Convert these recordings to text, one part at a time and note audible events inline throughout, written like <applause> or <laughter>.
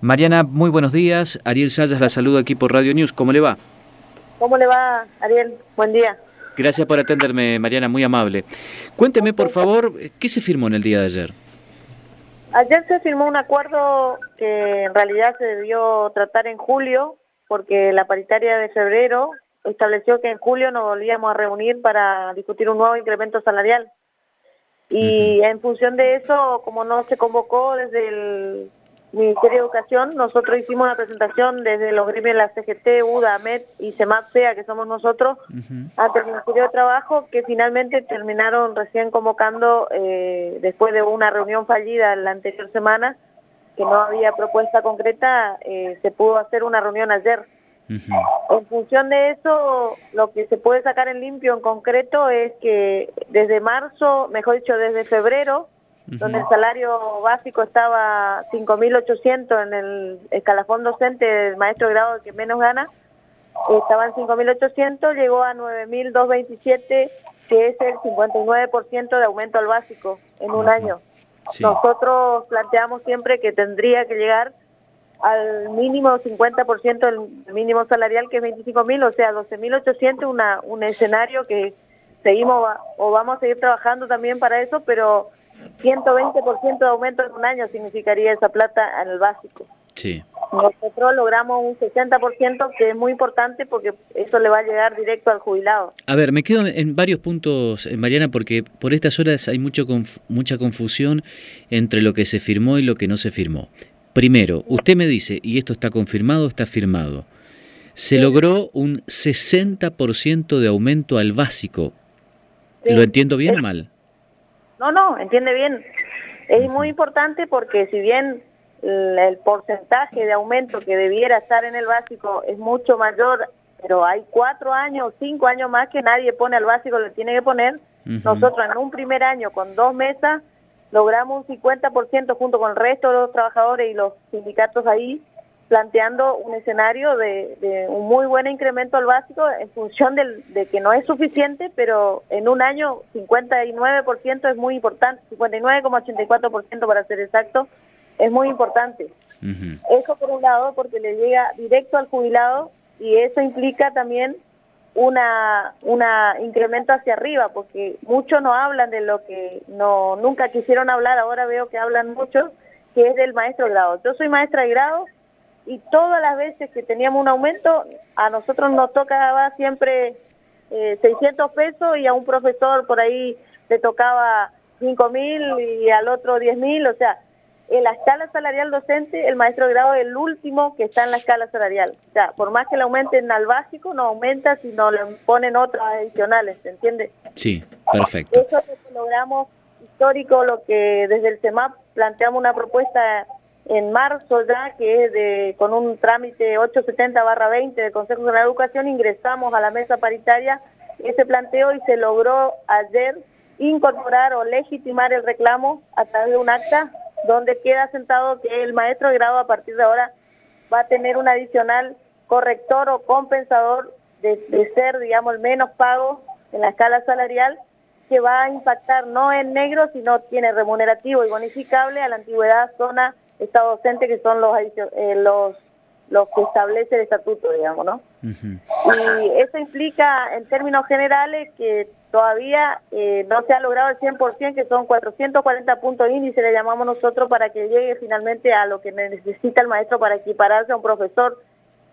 Mariana, muy buenos días. Ariel Sayas la saluda aquí por Radio News. ¿Cómo le va? ¿Cómo le va, Ariel? Buen día. Gracias por atenderme, Mariana, muy amable. Cuénteme, por favor, ¿qué se firmó en el día de ayer? Ayer se firmó un acuerdo que en realidad se debió tratar en julio, porque la paritaria de febrero estableció que en julio nos volvíamos a reunir para discutir un nuevo incremento salarial. Y en función de eso, como no se convocó desde el Ministerio de Educación, nosotros hicimos una presentación desde los gremios de la CGT, UDA, AMET y CEMAP SEA, que somos nosotros, ante el Ministerio de Trabajo, que finalmente terminaron recién convocando, eh, después de una reunión fallida la anterior semana, que no había propuesta concreta, eh, se pudo hacer una reunión ayer. En función de eso, lo que se puede sacar en limpio en concreto es que desde marzo, mejor dicho, desde febrero, donde el salario básico estaba 5.800 en el escalafón docente del maestro de grado que menos gana, estaba en 5.800, llegó a 9.227, que es el 59% de aumento al básico en un año. Nosotros planteamos siempre que tendría que llegar al mínimo 50% del mínimo salarial, que es 25.000, o sea, 12.800, un escenario que seguimos o vamos a seguir trabajando también para eso, pero 120% de aumento en un año significaría esa plata en el básico. Sí. Nosotros logramos un 60%, que es muy importante porque eso le va a llegar directo al jubilado. A ver, me quedo en varios puntos, eh, Mariana, porque por estas horas hay mucho mucha confusión entre lo que se firmó y lo que no se firmó. Primero, usted me dice, y esto está confirmado, está firmado, se logró un 60% de aumento al básico. ¿Lo entiendo bien o mal? No, no, entiende bien. Es muy importante porque si bien el porcentaje de aumento que debiera estar en el básico es mucho mayor, pero hay cuatro años, cinco años más que nadie pone al básico, le tiene que poner. Nosotros en un primer año con dos mesas logramos un 50% junto con el resto de los trabajadores y los sindicatos ahí planteando un escenario de, un muy buen incremento al básico en función de que no es suficiente, pero en un año 59% es muy importante, 59,84% para ser exacto, es muy importante. Eso por un lado porque le llega directo al jubilado y eso implica también una una incremento hacia arriba porque muchos no hablan de lo que no nunca quisieron hablar, ahora veo que hablan mucho, que es del maestro de grado. Yo soy maestra de grado y todas las veces que teníamos un aumento, a nosotros nos tocaba siempre eh, 600 pesos y a un profesor por ahí le tocaba 5 mil y al otro 10 mil, o sea, en la escala salarial docente, el maestro de grado es el último que está en la escala salarial. O sea, por más que le aumenten al básico, no aumenta si no le ponen otras adicionales, ¿se entiende? Sí, perfecto. Eso es lo que logramos histórico, lo que desde el CEMAP planteamos una propuesta en marzo ya, que es de, con un trámite 870-20 del Consejo de la Educación, ingresamos a la mesa paritaria ese planteo y se logró ayer incorporar o legitimar el reclamo a través de un acta donde queda sentado que el maestro de grado a partir de ahora va a tener un adicional corrector o compensador de, de ser, digamos, el menos pago en la escala salarial que va a impactar no en negro, sino tiene remunerativo y bonificable a la antigüedad, zona Estado docente, que son los, eh, los, los que establece el estatuto, digamos, ¿no? Y eso implica, en términos generales, que todavía eh, no se ha logrado el 100%, que son 440 puntos índice, le llamamos nosotros, para que llegue finalmente a lo que necesita el maestro para equipararse a un profesor,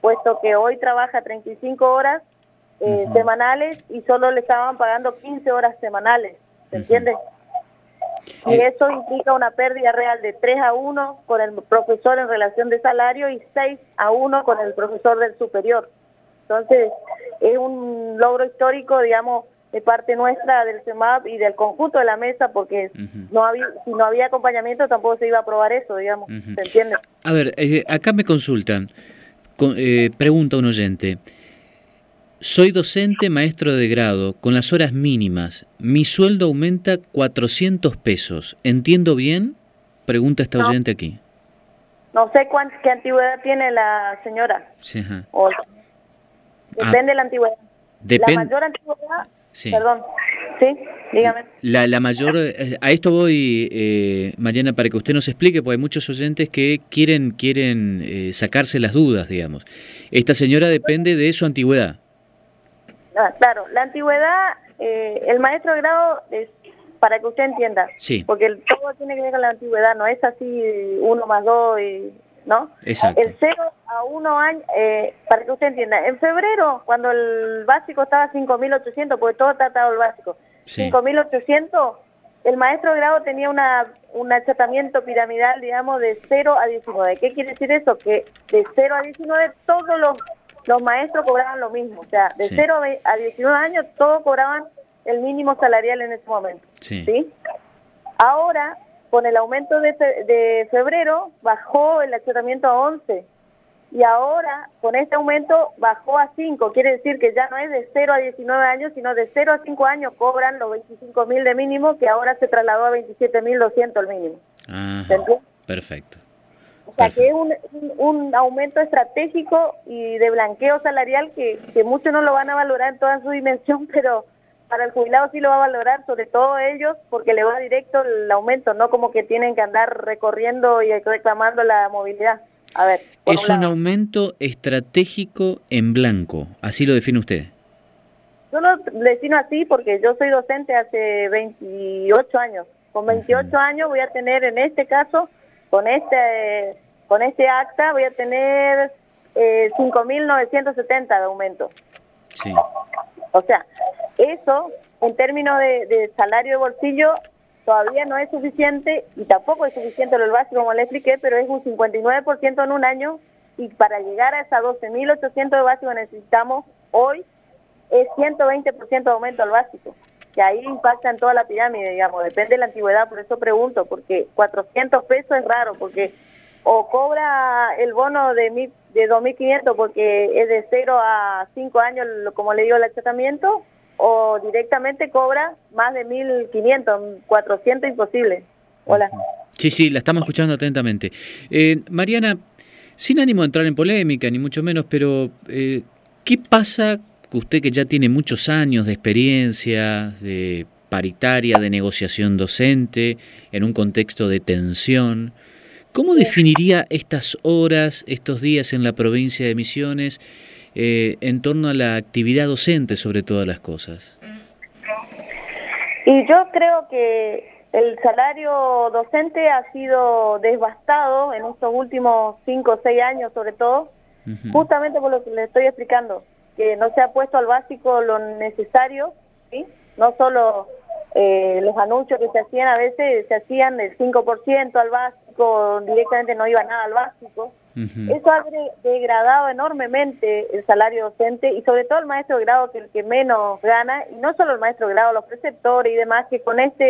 puesto que hoy trabaja 35 horas eh, semanales y solo le estaban pagando 15 horas semanales, ¿se entiende? Y eh, eso implica una pérdida real de 3 a 1 con el profesor en relación de salario y 6 a 1 con el profesor del superior. Entonces, es un logro histórico, digamos, de parte nuestra del CEMAP y del conjunto de la mesa, porque no había, si no había acompañamiento tampoco se iba a aprobar eso, digamos, ¿se entiende? A ver, eh, acá me consultan, eh, pregunta un oyente, soy docente maestro de grado, con las horas mínimas. Mi sueldo aumenta 400 pesos. ¿Entiendo bien? Pregunta esta oyente aquí. No sé cuánta, qué antigüedad tiene la señora. Sí, depende de la antigüedad. La mayor antigüedad, perdón, Sí, dígame. La, la mayor, eh, a esto voy, eh, Mariana, para que usted nos explique, porque hay muchos oyentes que quieren, quieren eh, sacarse las dudas, digamos. Esta señora depende de su antigüedad. Ah, claro, la antigüedad, eh, el maestro de grado es para que usted entienda, Sí, porque el- todo tiene que ver con la antigüedad, no es así uno más dos, y, ¿no? exacto. El 0 a 1 año, eh, para que usted entienda, en febrero, cuando el básico estaba a 5.800, porque todo está atado al básico, Sí. 5.800, el maestro de grado tenía una, un achatamiento piramidal, digamos, de 0 a 19. ¿Qué quiere decir eso? Que de 0 a 19 todos los, los maestros cobraban lo mismo. O sea, de Sí. 0 a ve- a 19 años todos cobraban el mínimo salarial en ese momento. Sí. ¿sí? Ahora, con el aumento de, fe- de febrero, bajó el achatamiento a 11. Y ahora, con este aumento, bajó a 5. Quiere decir que ya no es de 0 a 19 años, sino de 0 a 5 años cobran los 25 mil de mínimo, que ahora se trasladó a 27 mil 200 el mínimo. Ajá, perfecto. O sea, Perfecto. que es un, un- aumento estratégico y de blanqueo salarial que, que muchos no lo van a valorar en toda su dimensión, <laughs> pero para el jubilado sí lo va a valorar, sobre todo ellos, porque le va directo el aumento, no como que tienen que andar recorriendo y reclamando la movilidad. A ver, Es un un aumento estratégico en blanco, así lo define usted. Yo lo defino así porque yo soy docente hace 28 años. Con 28 Ujú. años voy a tener, en este caso, con este con este acta, voy a tener eh, 5.970 de aumento. Sí, O sea, eso en términos de, de salario de bolsillo todavía no es suficiente y tampoco es suficiente lo básico como le expliqué, pero es un 59% en un año y para llegar a esas 12.800 de básico necesitamos hoy es 120% de aumento al básico, que ahí impacta en toda la pirámide, digamos, depende de la antigüedad, por eso pregunto, porque 400 pesos es raro, porque o cobra el bono de, mil, de 2.500 porque es de 0 a 5 años, como le digo, el achatamiento, o directamente cobra más de 1.500, 400 imposible. Hola. sí, sí, la estamos escuchando atentamente. Eh, Mariana, sin ánimo de entrar en polémica, ni mucho menos, pero eh, ¿qué pasa que usted que ya tiene muchos años de experiencia, de paritaria, de negociación docente, en un contexto de tensión? ¿Cómo definiría estas horas, estos días en la provincia de Misiones eh, en torno a la actividad docente sobre todas las cosas? Y yo creo que el salario docente ha sido devastado en estos últimos 5 o 6 años sobre todo, justamente por lo que le estoy explicando, que no se ha puesto al básico lo necesario, ¿sí? no solo eh, los anuncios que se hacían a veces se hacían del 5% al básico, directamente no iba nada al básico. Eso ha de- degradado enormemente el salario docente y sobre todo el maestro de grado que es el que menos gana, y no solo el maestro de grado, los preceptores y demás, que con esta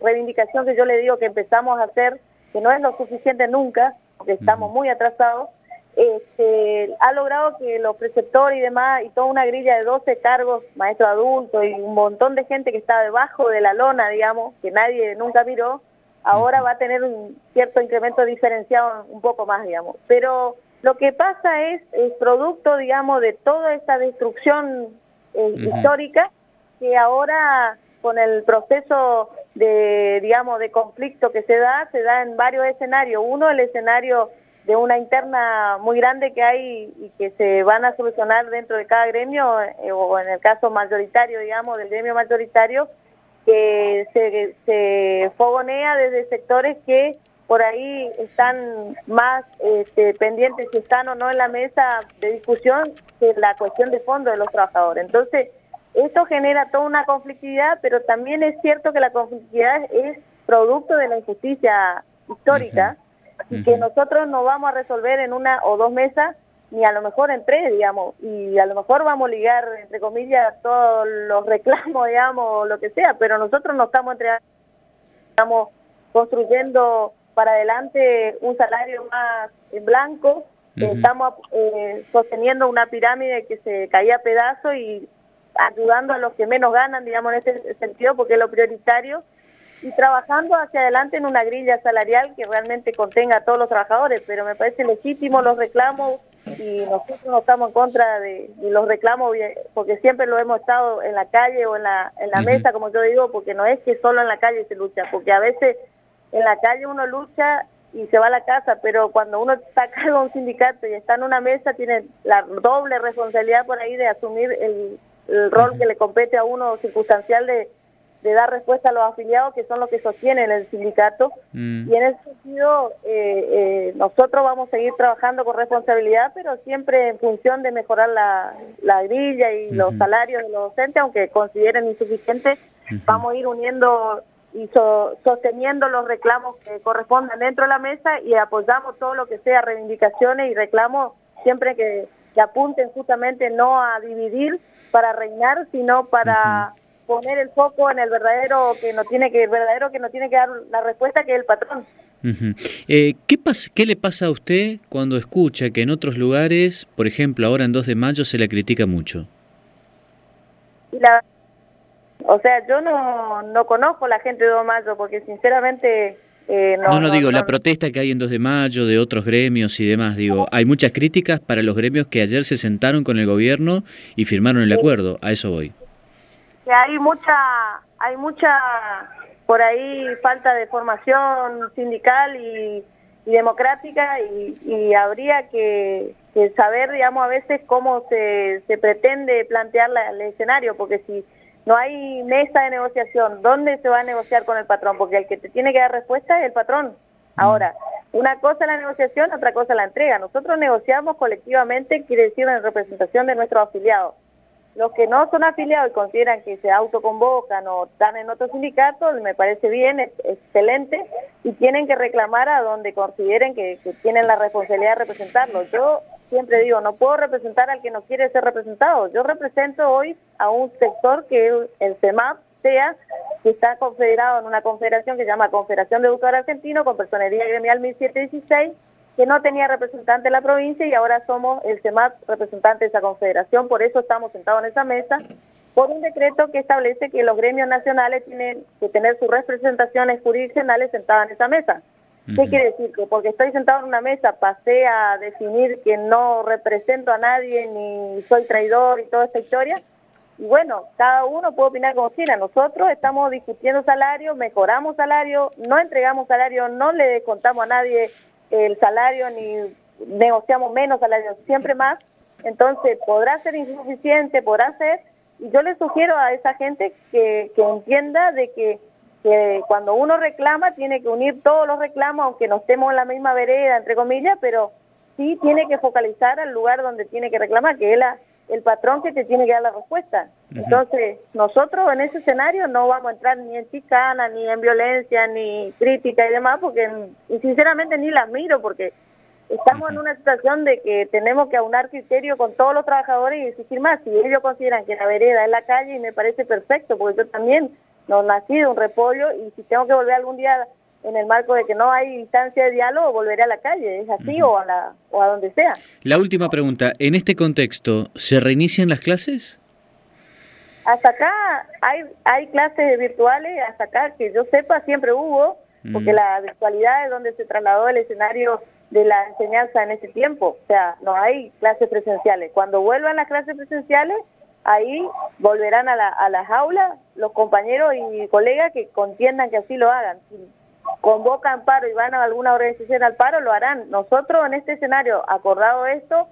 reivindicación que yo le digo que empezamos a hacer, que no es lo suficiente nunca, porque estamos muy atrasados, este, ha logrado que los preceptores y demás, y toda una grilla de 12 cargos, maestro adulto y un montón de gente que está debajo de la lona, digamos, que nadie nunca miró, ahora va a tener un cierto incremento diferenciado un poco más, digamos. Pero lo que pasa es, es producto, digamos, de toda esta destrucción eh, histórica que ahora con el proceso de, digamos, de conflicto que se da, se da en varios escenarios. Uno, el escenario de una interna muy grande que hay y que se van a solucionar dentro de cada gremio, eh, o en el caso mayoritario, digamos, del gremio mayoritario, que se, fogonea desde sectores que por ahí están más este, pendientes si están o no en la mesa de discusión que la cuestión de fondo de los trabajadores. Entonces, esto genera toda una conflictividad, pero también es cierto que la conflictividad es producto de la injusticia histórica Y que nosotros no vamos a resolver en una o dos mesas, ni a lo mejor en tres, digamos, y a lo mejor vamos a ligar, entre comillas, todos los reclamos, <laughs> digamos, lo que sea, pero nosotros no estamos entregando, estamos construyendo para adelante un salario más en blanco, Ujú. estamos eh, sosteniendo una pirámide que se caía a pedazos y ayudando a los que menos ganan, digamos, en ese sentido, porque es lo prioritario, y trabajando hacia adelante en una grilla salarial que realmente contenga a todos los trabajadores, pero me parece legítimo los reclamos y nosotros no estamos en contra de, los reclamos porque siempre lo hemos estado en la calle o en la, en la mesa, como yo digo, porque no es que solo en la calle se lucha, porque a veces en la calle uno lucha y se va a la casa, pero cuando uno está a cargo de un sindicato y está en una mesa, tiene la doble responsabilidad por ahí de asumir el, rol que le compete a uno circunstancial de, de, dar respuesta a los afiliados, que son los que sostienen el sindicato. Mm. Y en ese sentido, eh, eh, nosotros vamos a seguir trabajando con responsabilidad, pero siempre en función de mejorar la, la grilla y los salarios de los docentes, aunque consideren insuficientes, vamos a ir uniendo y sosteniendo los reclamos que correspondan dentro de la mesa y apoyamos todo lo que sea reivindicaciones y reclamos siempre que, apunten justamente no a dividir para reinar, sino para poner el foco en el verdadero que no tiene que el verdadero que no tiene que dar la respuesta que es el patrón. Eh, ¿qué, ¿Qué le pasa a usted cuando escucha que en otros lugares, por ejemplo ahora en 2 de mayo, se la critica mucho? La o sea, yo no, no conozco la gente de 2 de mayo porque sinceramente... Eh, no, no, digo, la protesta que hay en 2 de mayo de otros gremios y demás, digo, hay muchas críticas para los gremios que ayer se sentaron con el gobierno y firmaron el acuerdo, a eso voy. Que hay mucha, hay mucha, por ahí falta de formación sindical y, democrática y, habría que, saber, digamos, a veces cómo se, se pretende plantear el escenario, porque si no hay mesa de negociación. ¿Dónde se va a negociar con el patrón? Porque el que te tiene que dar respuesta es el patrón. Ahora, una cosa es la negociación, otra cosa es la entrega. Nosotros negociamos colectivamente, quiere decir en representación de nuestros afiliados. Los que no son afiliados y consideran que se autoconvocan o están en otros sindicatos, me parece bien, excelente, y tienen que reclamar a donde consideren que, tienen la responsabilidad de representarlo. Yo siempre digo, no puedo representar al que no quiere ser representado. Yo represento hoy a un sector que el CEMAP sea, que está confederado en una confederación que se llama Confederación de Educadores Argentinos, con Personería Gremial 1716, que no tenía representante en la provincia y ahora somos el CEMAP representante de esa confederación, por eso estamos sentados en esa mesa, por un decreto que establece que los gremios nacionales tienen que tener sus representaciones jurisdiccionales sentadas en esa mesa. ¿Qué quiere decir? Que porque estoy sentado en una mesa pasé a definir que no represento a nadie ni soy traidor y toda esta historia. Y bueno, cada uno puede opinar como quiera. Nosotros estamos discutiendo salario, mejoramos salario, no entregamos salario, no le descontamos a nadie el salario ni negociamos menos salario, siempre más. Entonces, podrá ser insuficiente, podrá ser. Y yo le sugiero a esa gente que, que entienda de que que cuando uno reclama tiene que unir todos los reclamos, aunque no estemos en la misma vereda, entre comillas, pero sí tiene que focalizar al lugar donde tiene que reclamar, que es el patrón que te tiene que dar la respuesta. Entonces, nosotros en ese escenario no vamos a entrar ni en chicana, ni en violencia, ni crítica y demás, porque y sinceramente ni las miro, porque estamos en una situación de que tenemos que aunar criterio con todos los trabajadores y exigir más. Si ellos consideran que la vereda es la calle, y me parece perfecto, porque yo también no nací de un repollo y si tengo que volver algún día en el marco de que no hay instancia de diálogo, volveré a la calle, es así o, a la, o a donde sea. La última pregunta, en este contexto, ¿se reinician las clases? Hasta acá hay, hay clases virtuales, hasta acá que yo sepa siempre hubo, porque la virtualidad es donde se trasladó el escenario de la enseñanza en ese tiempo, o sea, no hay clases presenciales. Cuando vuelvan las clases presenciales, ahí volverán a, la, a las aulas los compañeros y colegas que contiendan que así lo hagan. Si convocan paro y van a alguna organización al paro, lo harán. Nosotros en este escenario, acordado esto,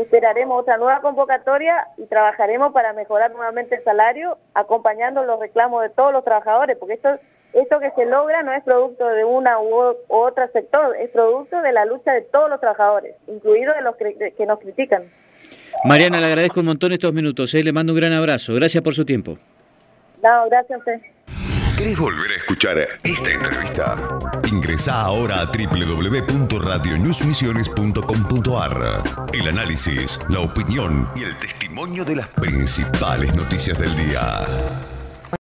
esperaremos otra nueva convocatoria y trabajaremos para mejorar nuevamente el salario, acompañando los reclamos de todos los trabajadores, porque esto, esto que se logra no es producto de una u, otro sector, es producto de la lucha de todos los trabajadores, incluidos de los que nos critican. Mariana, le agradezco un montón estos minutos, ¿eh? le mando un gran abrazo. Gracias por su tiempo. No, gracias a usted. ¿Querés volver a escuchar esta entrevista? Ingresa ahora a www.radionewsmisiones.com.ar. El análisis, la opinión y el testimonio de las principales noticias del día.